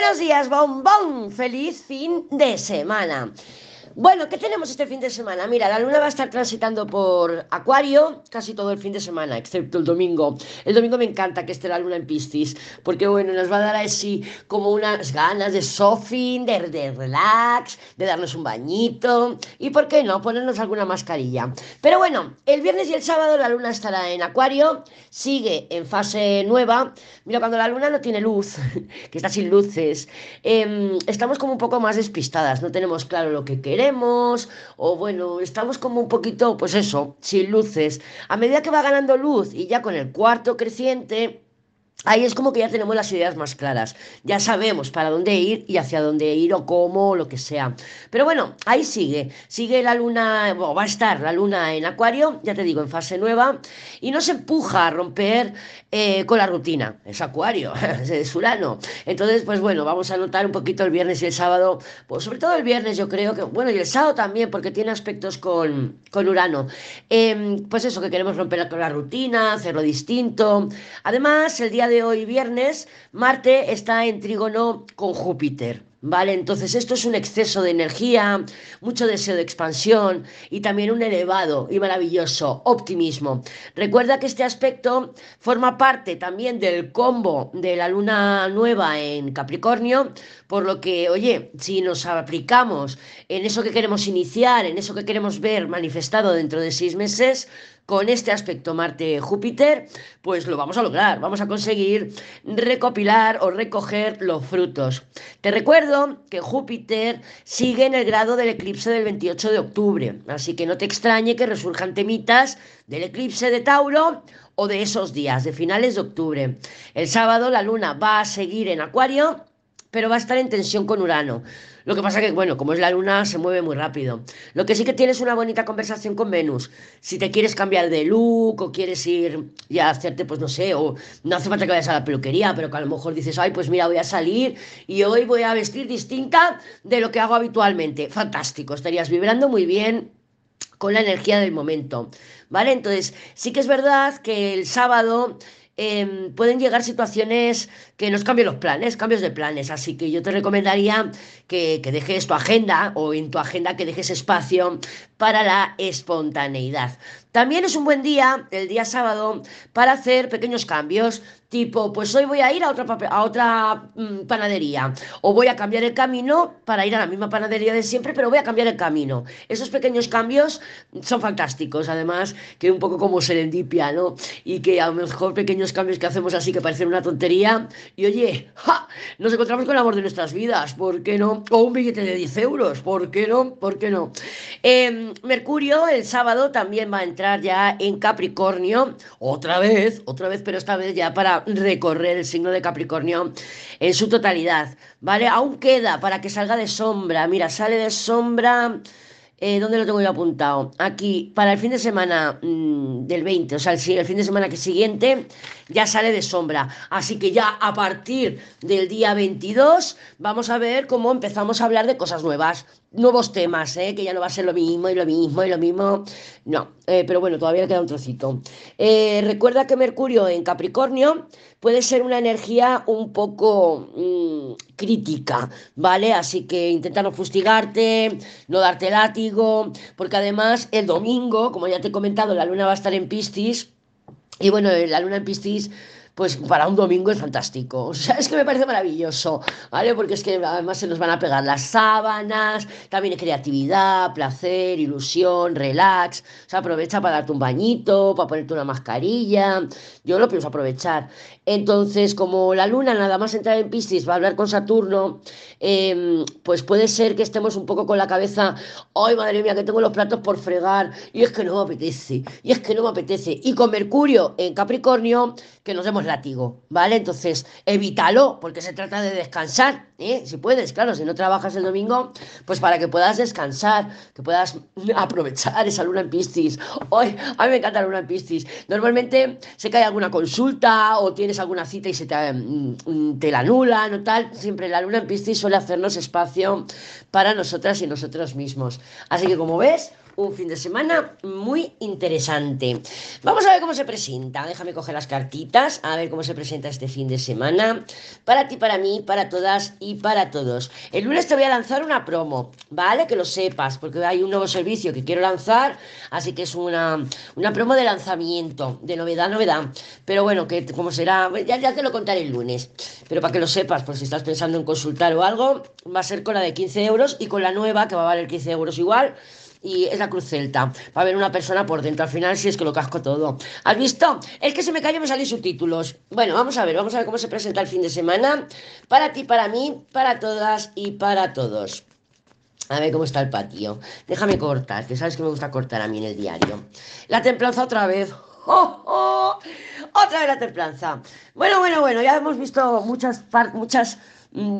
Buenos días, bombón. Feliz fin de semana. Bueno, ¿qué tenemos este fin de semana? Mira, la luna va a estar transitando por Acuario casi todo el fin de semana, excepto el domingo. El domingo me encanta que esté la luna en Piscis, porque bueno, nos va a dar así como unas ganas de sofing, de, relax, de darnos un bañito y, ¿por qué no?, ponernos alguna mascarilla. Pero bueno, el viernes y el sábado la luna estará en Acuario, sigue en fase nueva. Mira, cuando la luna no tiene luz, que está sin luces, eh, estamos como un poco más despistadas, no tenemos claro lo que queremos o bueno, estamos como un poquito, pues eso, sin luces. A medida que va ganando luz y ya con el cuarto creciente, Ahí es como que ya tenemos las ideas más claras, ya sabemos para dónde ir y hacia dónde ir o cómo o lo que sea. Pero bueno, ahí sigue, sigue la luna, o va a estar la luna en Acuario, ya te digo, en fase nueva, y no se empuja a romper eh, con la rutina, es Acuario, es Urano. Entonces, pues bueno, vamos a notar un poquito el viernes y el sábado, pues sobre todo el viernes yo creo que, bueno, y el sábado también, porque tiene aspectos con, con Urano. Em, pues eso, que queremos romper con la rutina, hacerlo distinto. Además, el día de hoy viernes, Marte está en trígono con Júpiter. ¿Vale? Entonces esto es un exceso de energía, mucho deseo de expansión y también un elevado y maravilloso optimismo. Recuerda que este aspecto forma parte también del combo de la luna nueva en Capricornio, por lo que, oye, si nos aplicamos en eso que queremos iniciar, en eso que queremos ver manifestado dentro de seis meses, con este aspecto Marte-Júpiter, pues lo vamos a lograr, vamos a conseguir recopilar o recoger los frutos. Te recuerdo que Júpiter sigue en el grado del eclipse del 28 de octubre, así que no te extrañe que resurjan temitas del eclipse de Tauro o de esos días, de finales de octubre. El sábado la luna va a seguir en Acuario pero va a estar en tensión con Urano. Lo que pasa que, bueno, como es la luna, se mueve muy rápido. Lo que sí que tienes una bonita conversación con Venus. Si te quieres cambiar de look o quieres ir a hacerte, pues no sé, o no hace falta que vayas a la peluquería, pero que a lo mejor dices, ay, pues mira, voy a salir y hoy voy a vestir distinta de lo que hago habitualmente. Fantástico, estarías vibrando muy bien con la energía del momento. ¿Vale? Entonces, sí que es verdad que el sábado Em, pueden llegar situaciones que nos cambien los planes, cambios de planes. Así que yo te recomendaría que, que dejes tu agenda o en tu agenda que dejes espacio para la espontaneidad. También es un buen día, el día sábado, para hacer pequeños cambios, tipo, pues hoy voy a ir a otra, mm, panadería, o voy a cambiar el camino para ir a la misma panadería de siempre, pero voy a cambiar el camino. Esos pequeños cambios son fantásticos, además, que un poco como serendipia, ¿no? Y que a lo mejor pequeños cambios que hacemos así que parecen una tontería, y oye, ¡ja! nos encontramos con el amor de nuestras vidas, ¿por qué no? O un billete de 10 euros, ¿por qué no? ¿Por qué no? Em, Mercurio el sábado también va a entrar ya en Capricornio, otra vez, otra vez, pero esta vez ya para recorrer el signo de Capricornio en su totalidad, ¿vale? Aún queda para que salga de sombra, mira, sale de sombra... Eh, ¿Dónde lo tengo yo apuntado? Aquí, para el fin de semana mmm, del 20, o sea, el, el, fin de semana que siguiente, ya sale de sombra. Así que ya a partir del día 22 vamos a ver cómo empezamos a hablar de cosas nuevas, nuevos temas, ¿eh? que ya no va a ser lo mismo y lo mismo y lo mismo. No, eh, pero bueno, todavía queda un trocito. Eh, recuerda que Mercurio en Capricornio puede ser una energía un poco mmm, crítica, ¿vale? Así que intenta no fustigarte, no darte látigo, porque además el domingo, como ya te he comentado, la luna va a estar en Piscis. Y bueno, la luna en Piscis pues para un domingo es fantástico. O sea, es que me parece maravilloso, ¿vale? Porque es que además se nos van a pegar las sábanas, también creatividad, placer, ilusión, relax. O sea, aprovecha para darte un bañito, para ponerte una mascarilla. Yo lo pienso aprovechar. Entonces, como la luna nada más entrar en Piscis va a hablar con Saturno, eh, pues puede ser que estemos un poco con la cabeza, ay madre mía, que tengo los platos por fregar, y es que no me apetece, y es que no me apetece. Y con Mercurio en Capricornio, que nos látigo, ¿vale? Entonces, evítalo, porque se trata de descansar, ¿eh? Si puedes, claro, si no trabajas el domingo, pues para que puedas descansar, que puedas aprovechar esa luna en Piscis. Hoy, a mí me encanta la luna en Piscis. Normalmente se cae alguna consulta o tienes alguna cita y se te, mm, te la anulan o tal, siempre la luna en Piscis suele hacernos espacio para nosotras y nosotros mismos. Así que como ves, un fin de semana muy interesante. Vamos a ver cómo se presenta. Déjame coger las cartitas, a ver cómo se presenta este fin de semana. Para ti, para mí, para todas y para todos. El lunes te voy a lanzar una promo, ¿vale? Que lo sepas, porque hay un nuevo servicio que quiero lanzar, así que es una, una promo de lanzamiento, de novedad, novedad. Pero bueno, que como será, ya, ya te lo contaré el lunes. Pero para que lo sepas, pues si estás pensando en consultar o algo, va a ser con la de 15 euros y con la nueva, que va a valer 15 euros igual y es la cruz celta. Va a haber una persona por dentro al final si es que lo casco todo. ¿Has visto? Es que se me cayó me salí subtítulos. Bueno, vamos a ver, vamos a ver cómo se presenta el fin de semana. Para ti, para mí, para todas y para todos. A ver cómo está el patio. Déjame cortar, que sabes que me gusta cortar a mí en el diario. La templanza otra vez. ¡Oh, oh! Otra vez la templanza. Bueno, bueno, bueno, ya hemos visto muchas, muchas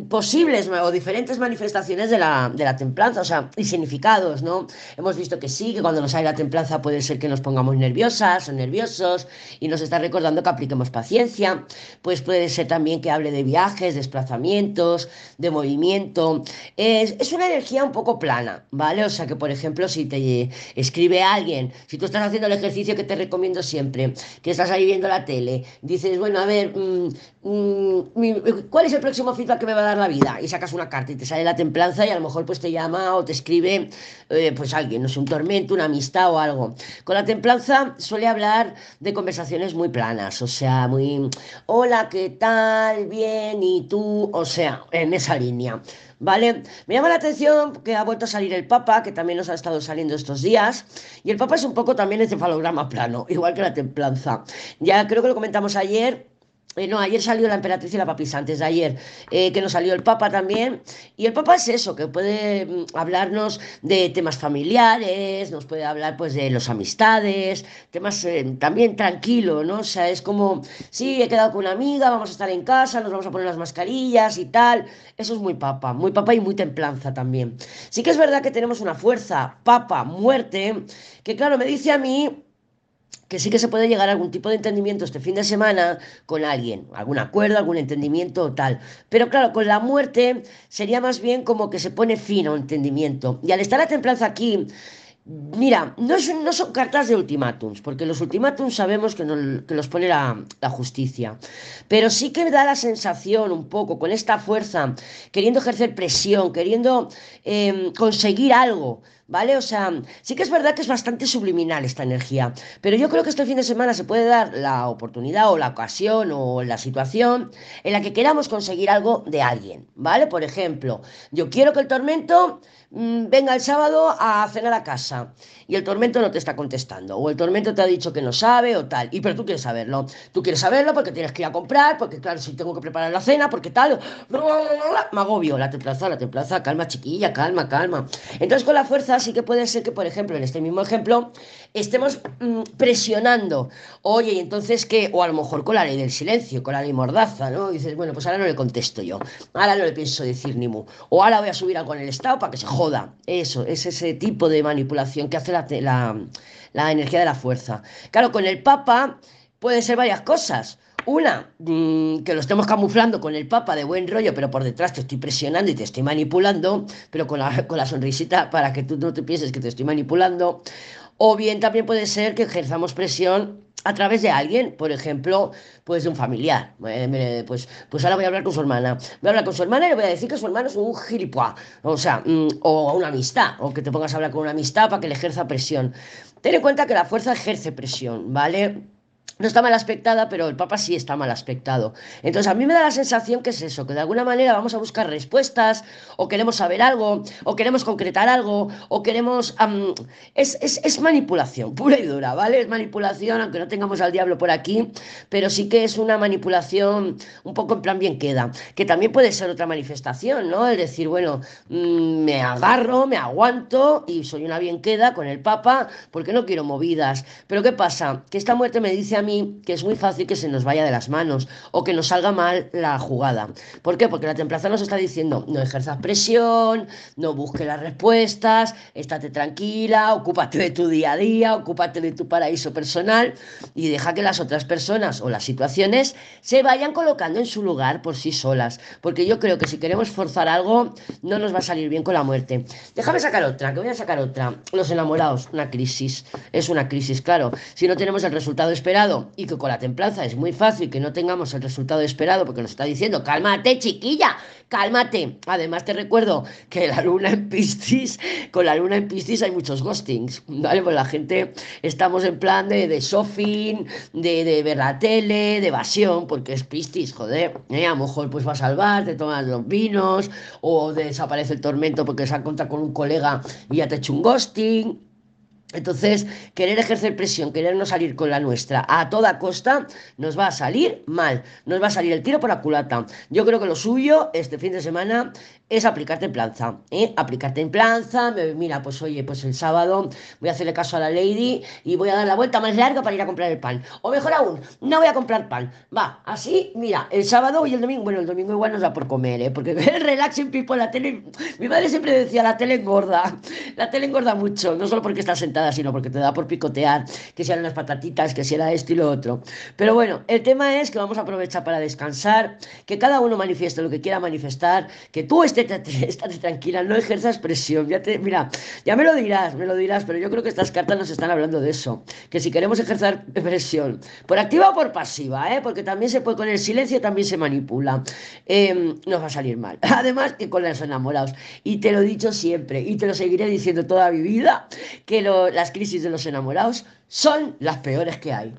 posibles o diferentes manifestaciones de la, de la, templanza, o sea, y significados, ¿no? Hemos visto que sí, que cuando nos sale la templanza puede ser que nos pongamos nerviosas o nerviosos y nos está recordando que apliquemos paciencia, pues puede ser también que hable de viajes, desplazamientos, de movimiento. Es, es una energía un poco plana, ¿vale? O sea, que por ejemplo, si te escribe alguien, si tú estás haciendo el ejercicio que te recomiendo siempre, que estás ahí viendo la tele, dices, bueno, a ver, mm, mm, ¿cuál es el próximo feedback? Que me va a dar la vida y sacas una carta y te sale la templanza y a lo mejor pues te llama o te escribe eh, pues alguien, no sé, un tormento, una amistad o algo. Con la templanza suele hablar de conversaciones muy planas, o sea, muy, hola, ¿qué tal? Bien, ¿y tú? O sea, en esa línea. ¿Vale? Me llama la atención que ha vuelto a salir el Papa, que también nos ha estado saliendo estos días, y el Papa es un poco también encefalograma plano, igual que la templanza. Ya creo que lo comentamos ayer, eh, no, ayer salió la emperatriz y la papisa, antes de ayer, eh, que nos salió el Papa también. Y el Papa es eso, que puede mm, hablarnos de temas familiares, nos puede hablar pues de los amistades, temas eh, también tranquilo, ¿no? O sea, es como, sí, he quedado con una amiga, vamos a estar en casa, nos vamos a poner las mascarillas y tal. Eso es muy Papa, muy Papa y muy templanza también. Sí que es verdad que tenemos una fuerza, Papa, muerte, que claro, me dice a mí que sí que se puede llegar a algún tipo de entendimiento este fin de semana con alguien, algún acuerdo, algún entendimiento tal. Pero claro, con la muerte sería más bien como que se pone fin a un entendimiento. Y al estar la templanza aquí, Mira, no, no, son cartas de ultimátums, porque los ultimátums sabemos que, que los pone la, la, justicia, pero sí que da la sensación un poco, con esta fuerza, queriendo ejercer presión, queriendo eh, conseguir algo, ¿vale? O sea, sí que es verdad que es bastante subliminal esta energía, pero yo creo que este fin de semana se puede dar la oportunidad o la ocasión o la situación en la que queramos conseguir algo de alguien, ¿vale? Por ejemplo, yo quiero que el tormento mm, venga el sábado a cenar a casa y el tormento no te está contestando o el tormento te ha dicho que no sabe o tal, y pero tú quieres saberlo, tú quieres saberlo porque tienes que ir a comprar, porque claro, si tengo que preparar la cena, porque tal, me agobio, la templaza, la templaza, calma chiquilla, calma, calma. Entonces con la fuerza sí que puede ser que, por ejemplo, en este mismo ejemplo, estemos mm, presionando, oye, y entonces qué, o a lo mejor con la ley del silencio, con la ley mordaza, ¿no? dices, bueno, pues ahora no le contesto yo, ahora no le pienso decir ni mu, o ahora voy a subir algo en el Estado para que se joda. Eso, es ese tipo de manipulación que hace la, la, la energía de la fuerza. Claro, con el Papa pueden ser varias cosas. Una, mm, que lo estemos camuflando con el papa de buen rollo, pero por detrás te estoy presionando y te estoy manipulando, pero con la, con la sonrisita para que tú no te pienses que te estoy manipulando. O bien también puede ser que ejerzamos presión a través de alguien, por ejemplo, pues de un familiar. Eh, pues, pues ahora voy a hablar con su hermana. Voy a hablar con su hermana y le voy a decir que su hermano es un gilipollas. O sea, mm, o una amistad, o que te pongas a hablar con una amistad para que le ejerza presión. Ten en cuenta que la fuerza ejerce presión, ¿vale? No está mal aspectada, pero el Papa sí está mal aspectado. Entonces a mí me da la sensación que es eso, que de alguna manera vamos a buscar respuestas, o queremos saber algo, o queremos concretar algo, o queremos... es, es, manipulación, pura y dura, ¿vale? Es manipulación, aunque no tengamos al diablo por aquí, pero sí que es una manipulación un poco en plan bien queda, que también puede ser otra manifestación, ¿no? Es decir, bueno, mm, me agarro, me aguanto y soy una bien queda con el Papa porque no quiero movidas. Pero ¿qué pasa? Que esta muerte me dice a mí que es muy fácil que se nos vaya de las manos o que nos salga mal la jugada. ¿Por qué? Porque la templanza nos está diciendo, no ejerzas presión, no busques las respuestas, estate tranquila, ocúpate de tu día a día, ocúpate de tu paraíso personal y deja que las otras personas o las situaciones se vayan colocando en su lugar por sí solas. Porque yo creo que si queremos forzar algo, no nos va a salir bien con la muerte. Déjame sacar otra, que voy a sacar otra. Los enamorados, una crisis. Es una crisis, claro. Si no tenemos el resultado esperado y que con la templanza es muy fácil que no tengamos el resultado esperado porque nos está diciendo, cálmate chiquilla, cálmate. Además te recuerdo que la luna en Piscis, con la luna en Piscis hay muchos ghostings, ¿vale? Pues la gente estamos en plan de, de shopping, de, de ver la tele, de evasión, porque es Piscis, joder. ¿eh? A lo mejor pues va a salvar, te tomas los vinos o desaparece el tormento porque se ha encontrado con un colega y ya te ha hecho un ghosting. Entonces, querer ejercer presión, querer no salir con la nuestra a toda costa, nos va a salir mal, nos va a salir el tiro por la culata. Yo creo que lo suyo este fin de semana es aplicarte en planza, ¿eh? aplicarte en planza, mira, pues oye, pues el sábado voy a hacerle caso a la lady y voy a dar la vuelta más larga para ir a comprar el pan. O mejor aún, no voy a comprar pan. Va, así, mira, el sábado y el domingo, bueno, el domingo igual nos da por comer, ¿eh? porque el relaxing people, la tele, mi madre siempre decía, la tele engorda, la tele engorda mucho, no solo porque está sentada, sino porque te da por picotear, que sean las patatitas, que sea esto y lo otro. Pero bueno, el tema es que vamos a aprovechar para descansar, que cada uno manifieste lo que quiera manifestar, que tú estés estate, tranquila, no ejerzas presión. Ya te, mira, ya me lo dirás, me lo dirás, pero yo creo que estas cartas nos están hablando de eso. Que si queremos ejercer presión, por activa o por pasiva, ¿eh? porque también se puede, con el silencio también se manipula, eh, nos va a salir mal. Además que con los enamorados. Y te lo he dicho siempre, y te lo seguiré diciendo toda mi vida, que las crisis de los enamorados son las peores que hay.